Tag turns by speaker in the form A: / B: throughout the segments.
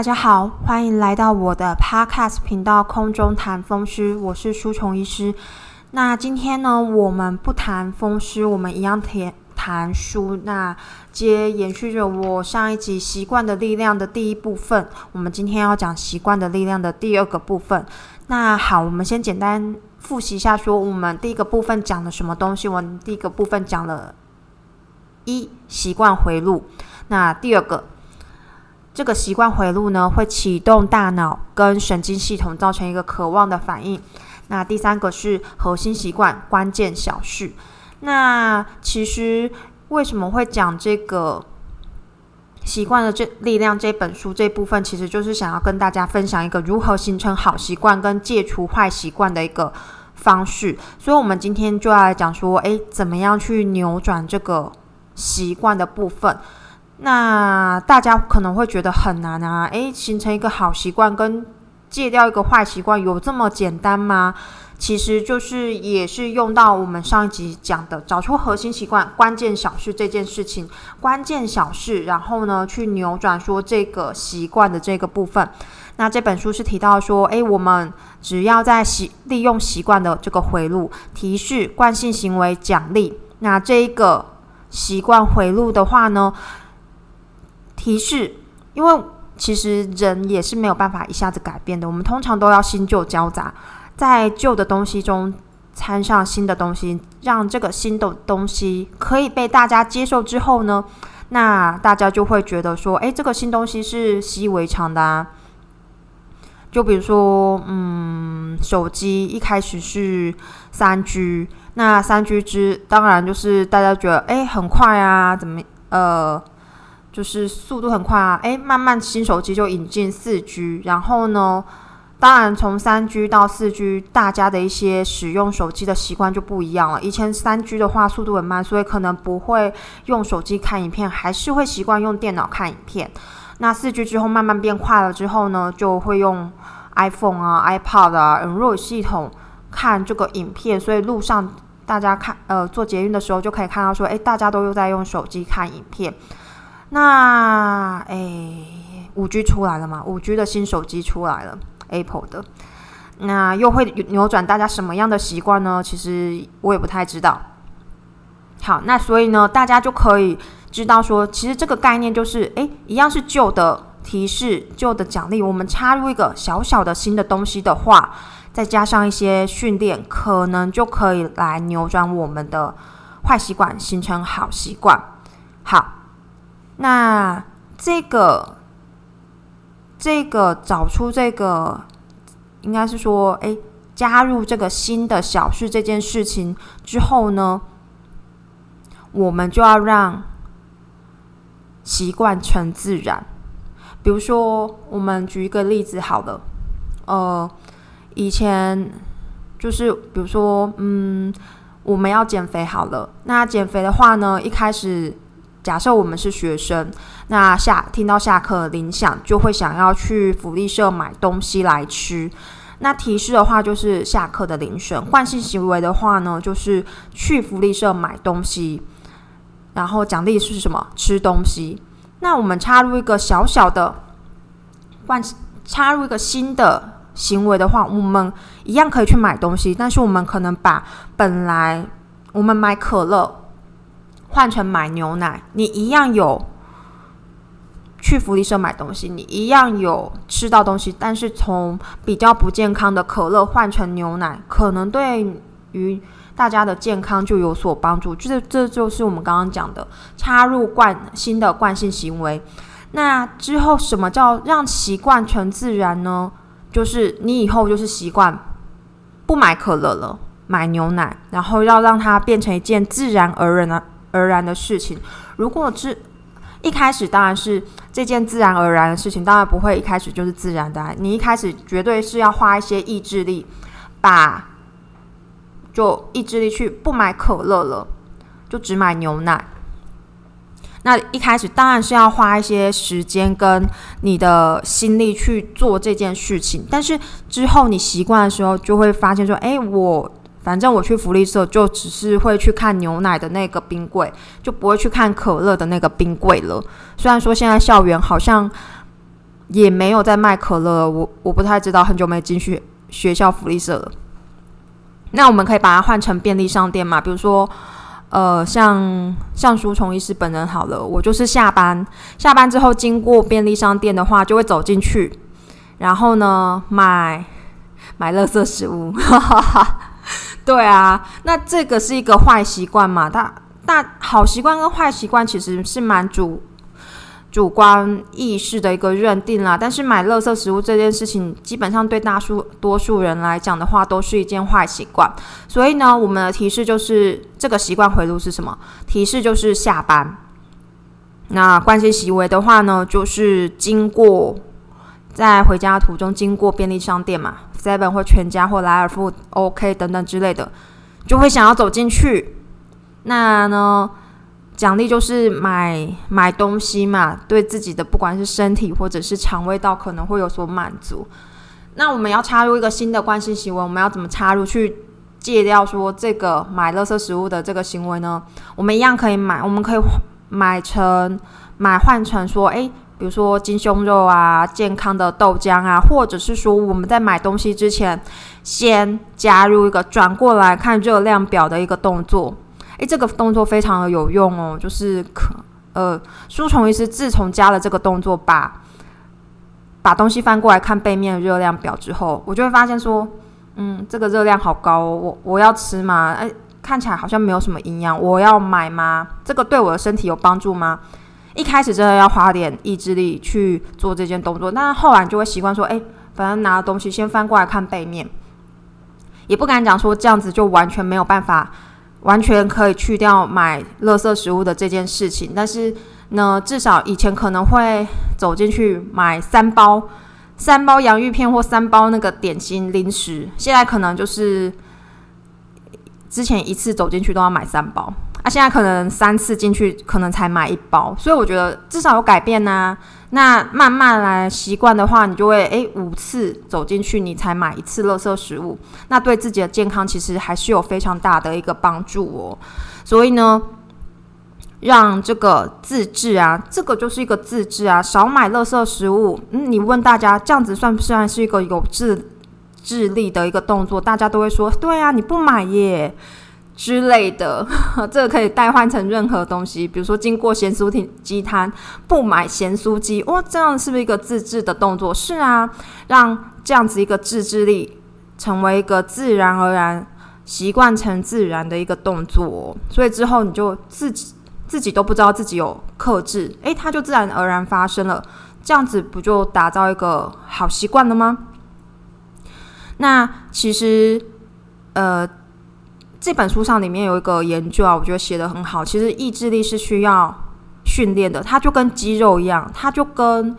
A: 大家好，欢迎来到我的 Podcast 频道空中谈风湿，我是舒琼医师。那今天呢，我们不谈风湿，我们一样谈谈书。那接延续着我上一集习惯的力量的第一部分，我们今天要讲习惯的力量的第二个部分。那好，我们先简单复习一下，说我们第一个部分讲了什么东西？我们第一个部分讲了一习惯回路。那第二个。这个习惯回路呢，会启动大脑跟神经系统，造成一个渴望的反应。那第三个是核心习惯关键小事。那其实为什么会讲这个习惯的这力量这本书这部分，其实就是想要跟大家分享一个如何形成好习惯跟戒除坏习惯的一个方式。所以，我们今天就要来讲说，诶，怎么样去扭转这个习惯的部分。那大家可能会觉得很难啊，诶，形成一个好习惯跟戒掉一个坏习惯有这么简单吗？其实就是也是用到我们上一集讲的，找出核心习惯、关键小事这件事情，关键小事，然后呢去扭转说这个习惯的这个部分。那这本书是提到说，诶，我们只要在习利用习惯的这个回路提示、惯性行为、奖励，那这一个习惯回路的话呢？提示，因为其实人也是没有办法一下子改变的。我们通常都要新旧交杂，在旧的东西中掺上新的东西，让这个新的东西可以被大家接受之后呢，那大家就会觉得说，哎，这个新东西是习以为常的啊。就比如说，嗯，手机一开始是三 G，那三 G 之当然就是大家觉得，哎，很快啊，怎么呃。就是速度很快啊！诶，慢慢新手机就引进四 G，然后呢，当然从三 G 到四 G，大家的一些使用手机的习惯就不一样了。以前三 G 的话速度很慢，所以可能不会用手机看影片，还是会习惯用电脑看影片。那四 G 之后慢慢变快了之后呢，就会用 iPhone 啊、iPad 啊、Android 系统看这个影片。所以路上大家看呃做捷运的时候就可以看到说，诶，大家都又在用手机看影片。那诶，五 G 出来了嘛？五 G 的新手机出来了，Apple 的，那又会扭转大家什么样的习惯呢？其实我也不太知道。好，那所以呢，大家就可以知道说，其实这个概念就是，诶，一样是旧的提示、旧的奖励，我们插入一个小小的新的东西的话，再加上一些训练，可能就可以来扭转我们的坏习惯，形成好习惯。好。那这个，这个找出这个，应该是说，哎，加入这个新的小事这件事情之后呢，我们就要让习惯成自然。比如说，我们举一个例子好了，呃，以前就是比如说，嗯，我们要减肥好了，那减肥的话呢，一开始。假设我们是学生，那下听到下课铃响，就会想要去福利社买东西来吃。那提示的话就是下课的铃声，惯性行为的话呢，就是去福利社买东西。然后奖励是什么？吃东西。那我们插入一个小小的惯，插入一个新的行为的话，我们一样可以去买东西，但是我们可能把本来我们买可乐。换成买牛奶，你一样有去福利社买东西，你一样有吃到东西，但是从比较不健康的可乐换成牛奶，可能对于大家的健康就有所帮助。就是这就是我们刚刚讲的插入惯新的惯性行为。那之后什么叫让习惯成自然呢？就是你以后就是习惯不买可乐了，买牛奶，然后要让它变成一件自然而然的。而然的事情，如果是一开始当然是这件自然而然的事情，当然不会一开始就是自然的。你一开始绝对是要花一些意志力，把就意志力去不买可乐了，就只买牛奶。那一开始当然是要花一些时间跟你的心力去做这件事情，但是之后你习惯的时候，就会发现说，哎，我。反正我去福利社就只是会去看牛奶的那个冰柜，就不会去看可乐的那个冰柜了。虽然说现在校园好像也没有在卖可乐，我我不太知道，很久没进去学校福利社了。那我们可以把它换成便利商店嘛？比如说，呃，像像书虫医师本人好了，我就是下班下班之后经过便利商店的话，就会走进去，然后呢买买垃圾食物。对啊，那这个是一个坏习惯嘛？大大好习惯跟坏习惯其实是蛮主。主观意识的一个认定啦，但是买垃圾食物这件事情，基本上对大数多数人来讲的话，都是一件坏习惯。所以呢，我们的提示就是这个习惯回路是什么？提示就是下班。那惯性行为的话呢，就是经过在回家途中经过便利商店嘛，seven 或全家或莱尔富、OK 等等之类的，就会想要走进去。那呢？奖励就是买买东西嘛，对自己的不管是身体或者是肠胃道可能会有所满足。那我们要插入一个新的惯性行为，我们要怎么插入去戒掉说这个买垃圾食物的这个行为呢？我们一样可以买，我们可以买成买换成说，诶，比如说金胸肉啊、健康的豆浆啊，或者是说我们在买东西之前先加入一个转过来看热量表的一个动作。诶，这个动作非常的有用哦，就是可呃，书虫医师自从加了这个动作，把把东西翻过来看背面热量表之后，我就会发现说，嗯，这个热量好高，哦，我我要吃吗？诶，看起来好像没有什么营养，我要买吗？这个对我的身体有帮助吗？一开始真的要花点意志力去做这件动作，但是后来就会习惯说，哎，反正拿东西先翻过来看背面，也不敢讲说这样子就完全没有办法。完全可以去掉买垃圾食物的这件事情，但是呢，至少以前可能会走进去买三包三包洋芋片或三包那个点心零食，现在可能就是之前一次走进去都要买三包，啊，现在可能三次进去可能才买一包，所以我觉得至少有改变呐。那慢慢来习惯的话，你就会诶五次走进去，你才买一次垃圾食物。那对自己的健康其实还是有非常大的一个帮助哦。所以呢，让这个自制啊，这个就是一个自制啊，少买垃圾食物。嗯，你问大家这样子算不算是一个有智智力的一个动作？大家都会说对啊，你不买耶。之类的，这个可以代换成任何东西，比如说经过咸酥鸡摊不买咸酥鸡，哇，这样是不是一个自制的动作？是啊，让这样子一个自制力成为一个自然而然习惯成自然的一个动作，所以之后你就自己自己都不知道自己有克制，诶，它就自然而然发生了，这样子不就打造一个好习惯了吗？那其实，呃。这本书上里面有一个研究啊，我觉得写的很好。其实意志力是需要训练的，它就跟肌肉一样，它就跟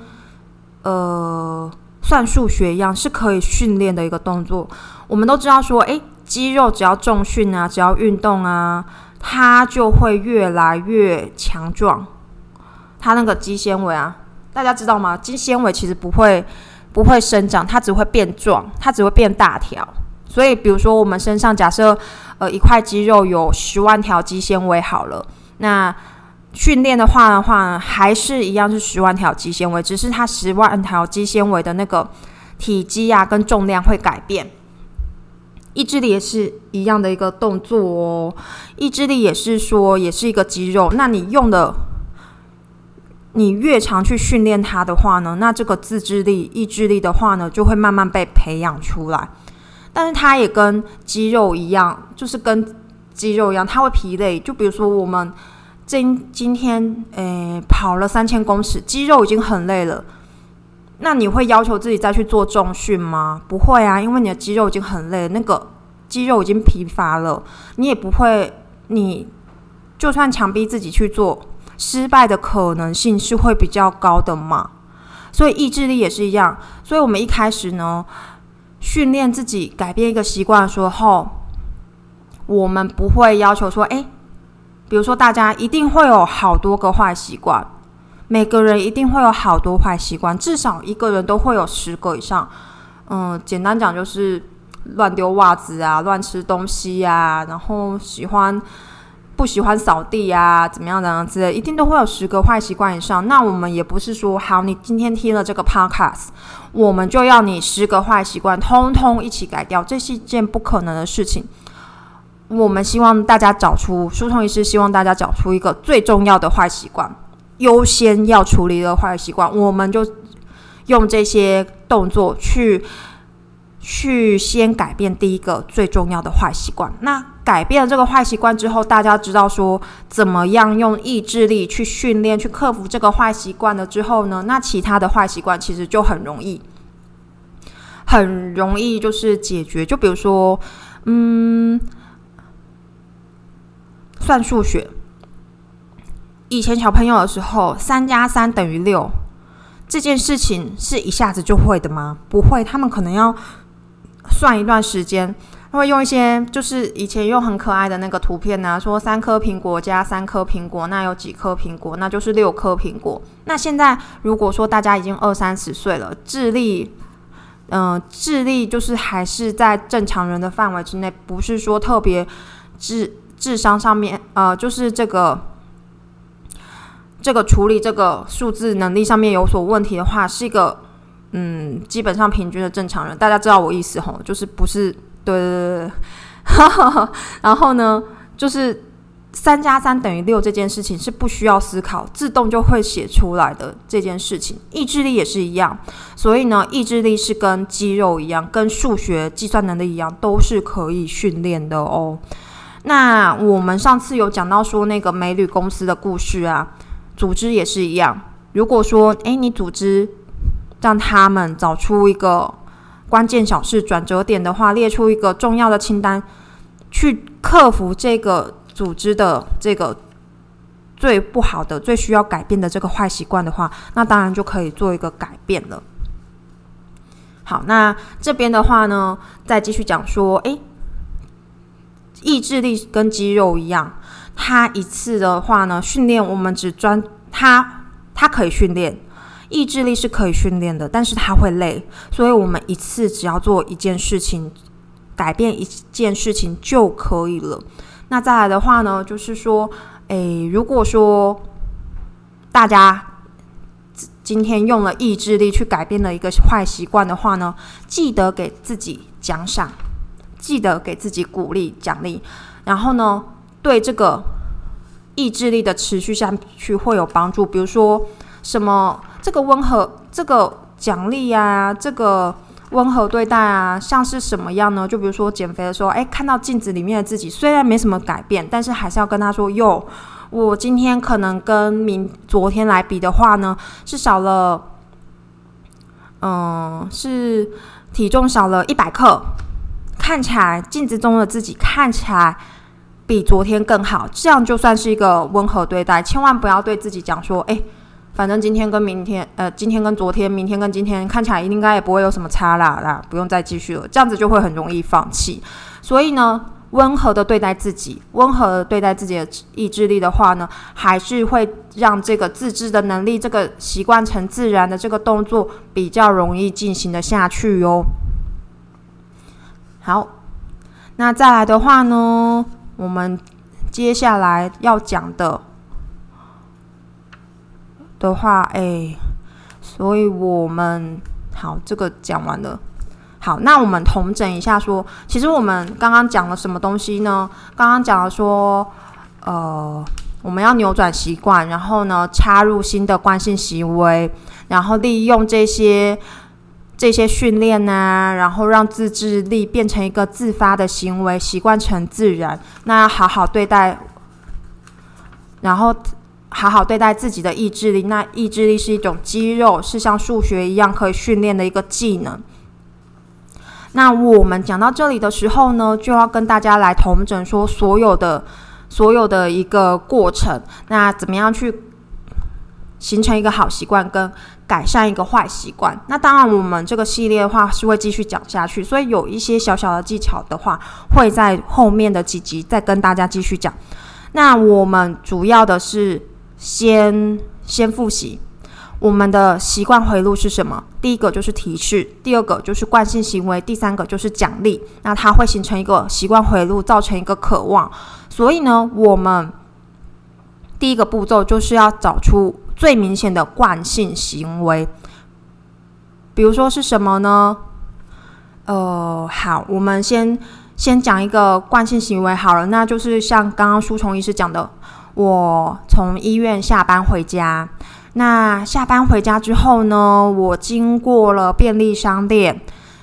A: 呃算数学一样，是可以训练的一个动作。我们都知道说，诶，肌肉只要重训啊，只要运动啊，它就会越来越强壮。它那个肌纤维啊，大家知道吗？肌纤维其实不会不会生长，它只会变壮，它只会变大条。所以，比如说我们身上假设。呃，一块肌肉有十万条肌纤维，好了，那训练的话的话，还是一样是十万条肌纤维，只是它十万条肌纤维的那个体积啊跟重量会改变。意志力也是一样的一个动作哦，意志力也是说也是一个肌肉，那你用的，你越常去训练它的话呢，那这个自制力、意志力的话呢，就会慢慢被培养出来。但是它也跟肌肉一样，就是跟肌肉一样，它会疲累。就比如说我们今今天诶跑了三千公尺，肌肉已经很累了，那你会要求自己再去做重训吗？不会啊，因为你的肌肉已经很累，那个肌肉已经疲乏了，你也不会，你就算强逼自己去做，失败的可能性是会比较高的嘛。所以意志力也是一样，所以我们一开始呢。训练自己改变一个习惯的时候，我们不会要求说：“诶，比如说大家一定会有好多个坏习惯，每个人一定会有好多坏习惯，至少一个人都会有十个以上。”嗯，简单讲就是乱丢袜子啊，乱吃东西呀，然后喜欢。不喜欢扫地啊，怎么样怎样之类，一定都会有十个坏习惯以上。那我们也不是说，好，你今天听了这个 podcast，我们就要你十个坏习惯通通一起改掉，这是一件不可能的事情。我们希望大家找出，疏通医师希望大家找出一个最重要的坏习惯，优先要处理的坏习惯，我们就用这些动作去。去先改变第一个最重要的坏习惯。那改变了这个坏习惯之后，大家知道说怎么样用意志力去训练、去克服这个坏习惯了之后呢？那其他的坏习惯其实就很容易，很容易就是解决。就比如说，嗯，算数学，以前小朋友的时候，三加三等于六这件事情是一下子就会的吗？不会，他们可能要。算一段时间，他会用一些就是以前用很可爱的那个图片呢，说三颗苹果加三颗苹果，那有几颗苹果？那就是六颗苹果。那现在如果说大家已经二三十岁了，智力，嗯，智力就是还是在正常人的范围之内，不是说特别智智商上面，呃，就是这个这个处理这个数字能力上面有所问题的话，是一个。嗯，基本上平均的正常人，大家知道我意思吼，就是不是对对对对，然后呢，就是三加三等于六这件事情是不需要思考，自动就会写出来的这件事情，意志力也是一样，所以呢，意志力是跟肌肉一样，跟数学计算能力一样，都是可以训练的哦。那我们上次有讲到说那个美女公司的故事啊，组织也是一样，如果说诶，你组织。让他们找出一个关键小事转折点的话，列出一个重要的清单，去克服这个组织的这个最不好的、最需要改变的这个坏习惯的话，那当然就可以做一个改变了。好，那这边的话呢，再继续讲说，诶，意志力跟肌肉一样，它一次的话呢，训练我们只专它，它可以训练。意志力是可以训练的，但是它会累，所以我们一次只要做一件事情，改变一件事情就可以了。那再来的话呢，就是说，诶，如果说大家今天用了意志力去改变了一个坏习惯的话呢，记得给自己奖赏，记得给自己鼓励奖励，然后呢，对这个意志力的持续下去会有帮助。比如说什么？这个温和，这个奖励呀，这个温和对待啊，像是什么样呢？就比如说减肥的时候，哎，看到镜子里面的自己，虽然没什么改变，但是还是要跟他说：“哟，我今天可能跟明昨天来比的话呢，是少了，嗯，是体重少了一百克，看起来镜子中的自己看起来比昨天更好，这样就算是一个温和对待。千万不要对自己讲说，哎。”反正今天跟明天，呃，今天跟昨天，明天跟今天，看起来应该也不会有什么差啦，啦，不用再继续了，这样子就会很容易放弃。所以呢，温和的对待自己，温和的对待自己的意志力的话呢，还是会让这个自制的能力，这个习惯成自然的这个动作比较容易进行的下去哟。好，那再来的话呢，我们接下来要讲的。的话，哎，所以我们好，这个讲完了。好，那我们同整一下，说，其实我们刚刚讲了什么东西呢？刚刚讲了说，呃，我们要扭转习惯，然后呢，插入新的惯性行为，然后利用这些这些训练呢，然后让自制力变成一个自发的行为，习惯成自然。那要好好对待，然后。好好对待自己的意志力，那意志力是一种肌肉，是像数学一样可以训练的一个技能。那我们讲到这里的时候呢，就要跟大家来同整说所有的所有的一个过程。那怎么样去形成一个好习惯，跟改善一个坏习惯？那当然，我们这个系列的话是会继续讲下去，所以有一些小小的技巧的话，会在后面的几集再跟大家继续讲。那我们主要的是。先先复习，我们的习惯回路是什么？第一个就是提示，第二个就是惯性行为，第三个就是奖励。那它会形成一个习惯回路，造成一个渴望。所以呢，我们第一个步骤就是要找出最明显的惯性行为。比如说是什么呢？呃，好，我们先先讲一个惯性行为好了，那就是像刚刚书虫医师讲的，我从医院下班回家。那下班回家之后呢，我经过了便利商店，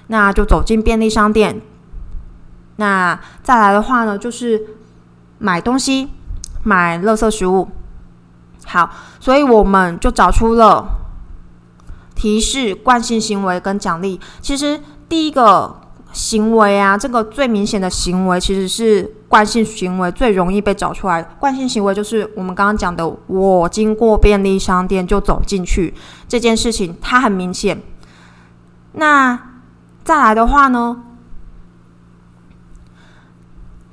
A: 那就走进便利商店。那再来的话呢，就是买东西，买垃圾食物。好，所以我们就找出了提示、惯性行为跟奖励。其实第一个。行为啊，这个最明显的行为其实是惯性行为，最容易被找出来。惯性行为就是我们刚刚讲的，我经过便利商店就走进去这件事情，它很明显。那再来的话呢，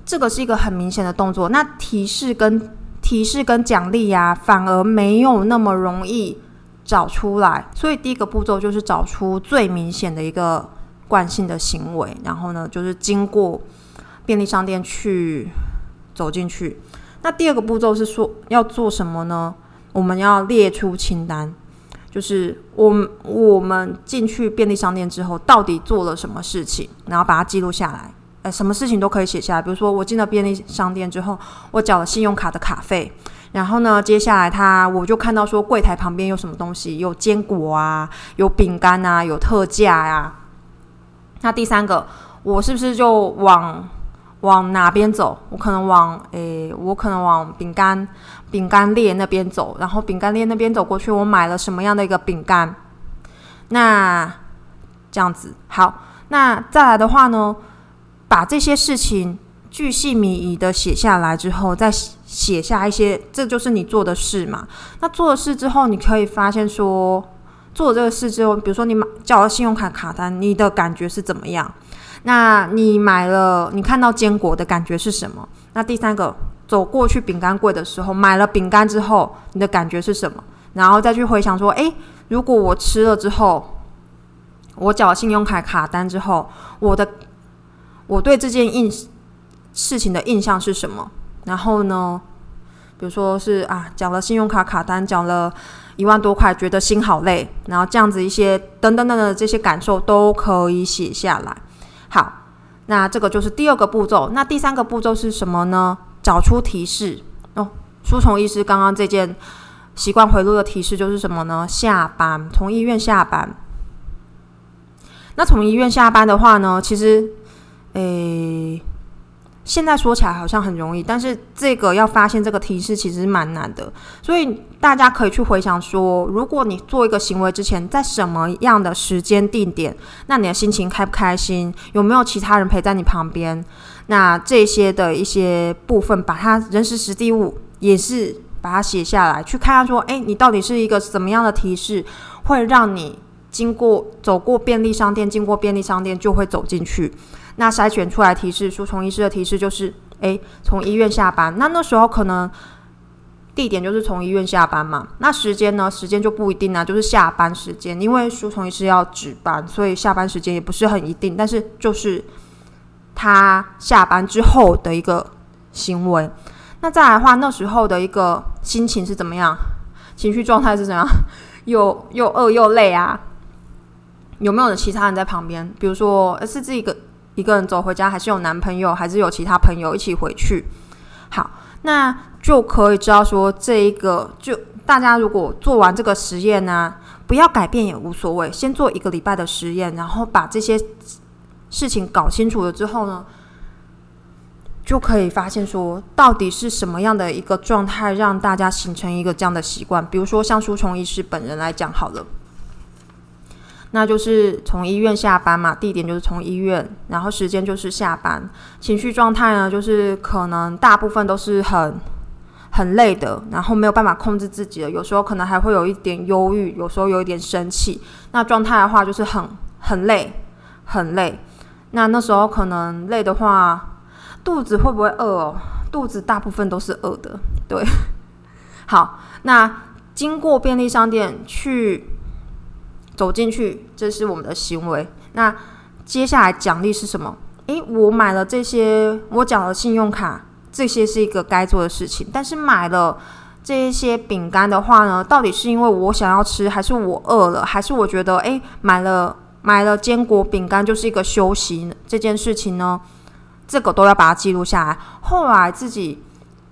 A: 这个是一个很明显的动作。那提示跟提示跟奖励呀，反而没有那么容易找出来。所以第一个步骤就是找出最明显的一个。惯性的行为，然后呢，就是经过便利商店去走进去。那第二个步骤是说要做什么呢？我们要列出清单，就是我我们进去便利商店之后，到底做了什么事情，然后把它记录下来。呃，什么事情都可以写下来。比如说，我进了便利商店之后，我缴了信用卡的卡费，然后呢，接下来他我就看到说柜台旁边有什么东西，有坚果啊，有饼干啊，有特价呀。那第三个，我是不是就往往哪边走？我可能往诶，我可能往饼干饼干列那边走，然后饼干列那边走过去，我买了什么样的一个饼干？那这样子好。那再来的话呢，把这些事情巨细靡遗的写下来之后，再写下一些，这就是你做的事嘛。那做了事之后，你可以发现说。做这个事之后，比如说你买缴了信用卡卡单，你的感觉是怎么样？那你买了，你看到坚果的感觉是什么？那第三个，走过去饼干柜的时候，买了饼干之后，你的感觉是什么？然后再去回想说，诶，如果我吃了之后，我缴信用卡卡单之后，我的我对这件印事情的印象是什么？然后呢，比如说是啊，缴了信用卡卡单，缴了。一万多块，觉得心好累，然后这样子一些等等等的这些感受都可以写下来。好，那这个就是第二个步骤。那第三个步骤是什么呢？找出提示哦。书虫医师刚刚这件习惯回路的提示就是什么呢？下班，从医院下班。那从医院下班的话呢，其实，诶。现在说起来好像很容易，但是这个要发现这个提示其实蛮难的，所以大家可以去回想说，如果你做一个行为之前，在什么样的时间定点，那你的心情开不开心，有没有其他人陪在你旁边，那这些的一些部分，把它人时实地物也是把它写下来，去看看说，哎，你到底是一个怎么样的提示，会让你经过走过便利商店，经过便利商店就会走进去。那筛选出来提示，书虫医师的提示就是，诶，从医院下班。那那时候可能地点就是从医院下班嘛。那时间呢？时间就不一定啊，就是下班时间。因为书虫医师要值班，所以下班时间也不是很一定。但是就是他下班之后的一个行为。那再来的话，那时候的一个心情是怎么样？情绪状态是怎样？又又饿又累啊？有没有其他人在旁边？比如说，是这个。一个人走回家，还是有男朋友，还是有其他朋友一起回去？好，那就可以知道说，这一个就大家如果做完这个实验呢，不要改变也无所谓，先做一个礼拜的实验，然后把这些事情搞清楚了之后呢，就可以发现说，到底是什么样的一个状态让大家形成一个这样的习惯？比如说像书虫医师本人来讲，好了。那就是从医院下班嘛，地点就是从医院，然后时间就是下班。情绪状态呢，就是可能大部分都是很很累的，然后没有办法控制自己的，有时候可能还会有一点忧郁，有时候有一点生气。那状态的话，就是很很累，很累。那那时候可能累的话，肚子会不会饿哦？肚子大部分都是饿的，对。好，那经过便利商店去走进去，这是我们的行为。那接下来奖励是什么？诶，我买了这些，我缴了信用卡，这些是一个该做的事情。但是买了这一些饼干的话呢，到底是因为我想要吃，还是我饿了，还是我觉得诶，买了买了坚果饼干就是一个休息这件事情呢？这个都要把它记录下来。后来自己，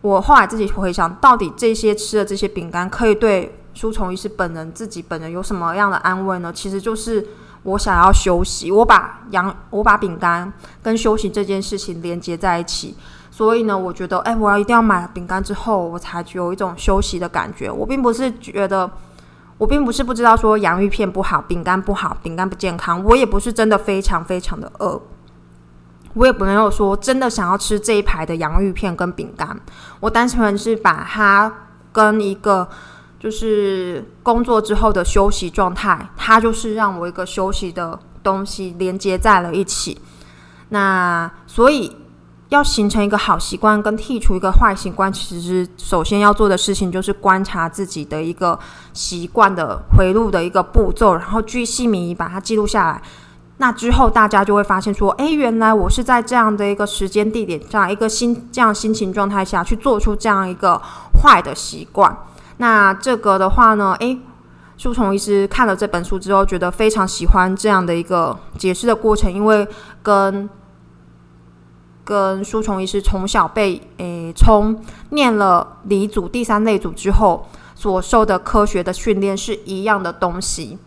A: 我后来自己回想，到底这些吃的这些饼干可以对书虫医师本人自己本人有什么样的安慰呢？其实就是。我想要休息，我把羊，我把饼干跟休息这件事情连接在一起，所以呢，我觉得，哎，我要一定要买饼干之后，我才有一种休息的感觉。我并不是觉得，我并不是不知道说洋芋片不好，饼干不好，饼干不健康。我也不是真的非常非常的饿，我也没有说真的想要吃这一排的洋芋片跟饼干。我单纯是把它跟一个。就是工作之后的休息状态，它就是让我一个休息的东西连接在了一起。那所以要形成一个好习惯跟剔除一个坏习惯，其实首先要做的事情就是观察自己的一个习惯的回路的一个步骤，然后巨细靡遗把它记录下来。那之后大家就会发现说，诶，原来我是在这样的一个时间地点，这样一个心这样心情状态下去做出这样一个坏的习惯。那这个的话呢，诶，书虫医师看了这本书之后，觉得非常喜欢这样的一个解释的过程，因为跟跟书虫医师从小被诶从念了理组第三类组之后所受的科学的训练是一样的东西，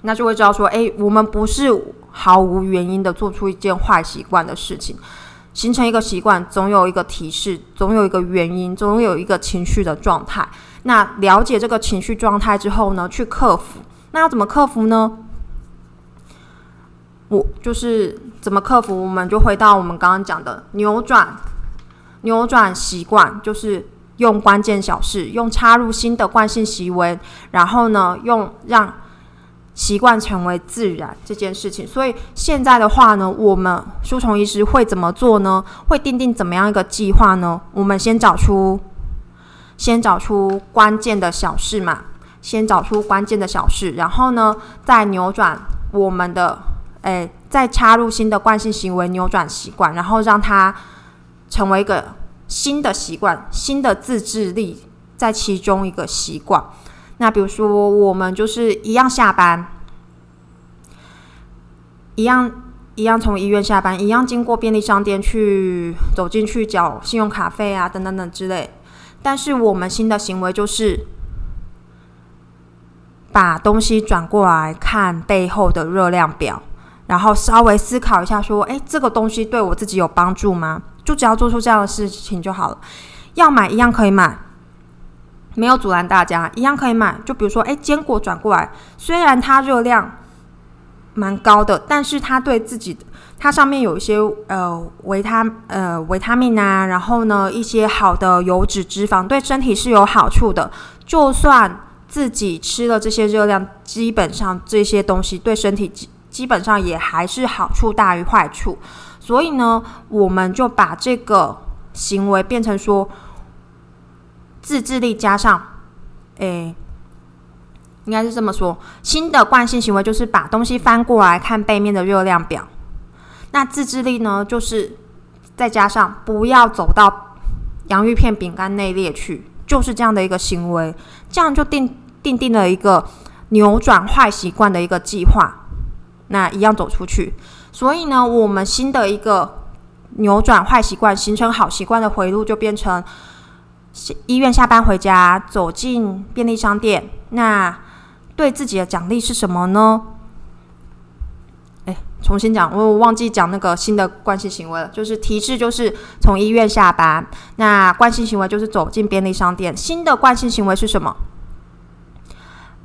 A: 那就会知道说，诶，我们不是毫无原因的做出一件坏习惯的事情。形成一个习惯，总有一个提示，总有一个原因，总有一个情绪的状态。那了解这个情绪状态之后呢，去克服。那要怎么克服呢？我就是怎么克服？我们就回到我们刚刚讲的扭转，扭转习惯，就是用关键小事，用插入新的惯性行为，然后呢，用让。习惯成为自然这件事情，所以现在的话呢，我们书虫医师会怎么做呢？会定定怎么样一个计划呢？我们先找出，先找出关键的小事嘛，先找出关键的小事，然后呢，再扭转我们的，诶，再插入新的惯性行为，扭转习惯，然后让它成为一个新的习惯，新的自制力在其中一个习惯。那比如说，我们就是一样下班，一样一样从医院下班，一样经过便利商店去走进去缴信用卡费啊，等等等之类。但是我们新的行为就是把东西转过来看背后的热量表，然后稍微思考一下，说：“哎，这个东西对我自己有帮助吗？”就只要做出这样的事情就好了。要买一样可以买。没有阻拦大家，一样可以买。就比如说，哎，坚果转过来，虽然它热量蛮高的，但是它对自己，它上面有一些呃维他呃维他命啊，然后呢一些好的油脂脂肪，对身体是有好处的。就算自己吃了这些热量，基本上这些东西对身体基基本上也还是好处大于坏处。所以呢，我们就把这个行为变成说。自制力加上，诶，应该是这么说。新的惯性行为就是把东西翻过来看背面的热量表。那自制力呢，就是再加上不要走到洋芋片、饼干内列去，就是这样的一个行为。这样就定定定了一个扭转坏习惯的一个计划。那一样走出去。所以呢，我们新的一个扭转坏习惯、形成好习惯的回路就变成。医院下班回家，走进便利商店，那对自己的奖励是什么呢？哎，重新讲，我忘记讲那个新的惯性行为了。就是提示，就是从医院下班，那惯性行为就是走进便利商店。新的惯性行为是什么？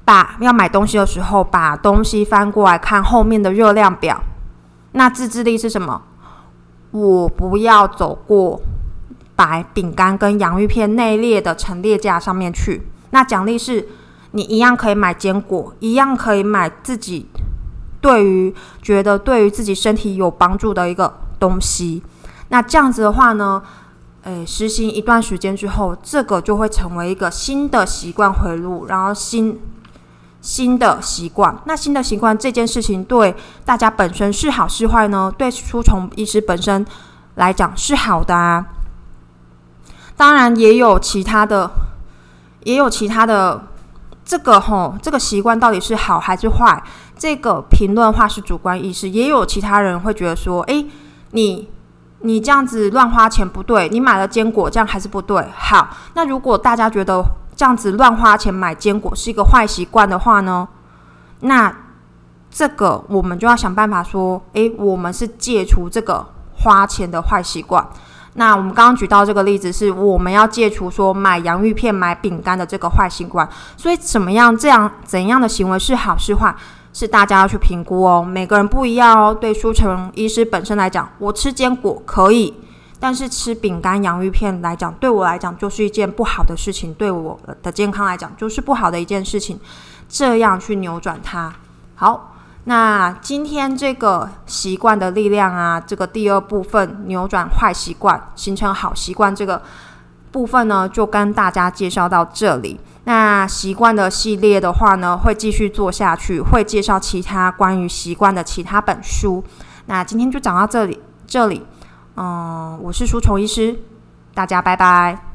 A: 把要买东西的时候，把东西翻过来看后面的热量表。那自制力是什么？我不要走过。把饼干跟洋芋片内列的陈列架上面去。那奖励是，你一样可以买坚果，一样可以买自己对于觉得对于自己身体有帮助的一个东西。那这样子的话呢，诶实行一段时间之后，这个就会成为一个新的习惯回路，然后新新的习惯。那新的习惯这件事情对大家本身是好是坏呢？对书虫医师本身来讲是好的啊。当然也有其他的，也有其他的。这个吼，这个习惯到底是好还是坏？这个评论话是主观意识，也有其他人会觉得说，诶，你你这样子乱花钱不对，你买了坚果这样还是不对。好，那如果大家觉得这样子乱花钱买坚果是一个坏习惯的话呢，那这个我们就要想办法说，诶，我们是戒除这个花钱的坏习惯。那我们刚刚举到这个例子，是我们要戒除说买洋芋片、买饼干的这个坏习惯。所以怎么样，这样怎样的行为是好是坏，是大家要去评估哦。每个人不一样哦。对舒成医师本身来讲，我吃坚果可以，但是吃饼干、洋芋片来讲，对我来讲就是一件不好的事情，对我的健康来讲就是不好的一件事情。这样去扭转它，好。那今天这个习惯的力量啊，这个第二部分扭转坏习惯，形成好习惯这个部分呢，就跟大家介绍到这里。那习惯的系列的话呢，会继续做下去，会介绍其他关于习惯的其他本书。那今天就讲到这里，这里，嗯，我是书虫医师，大家拜拜。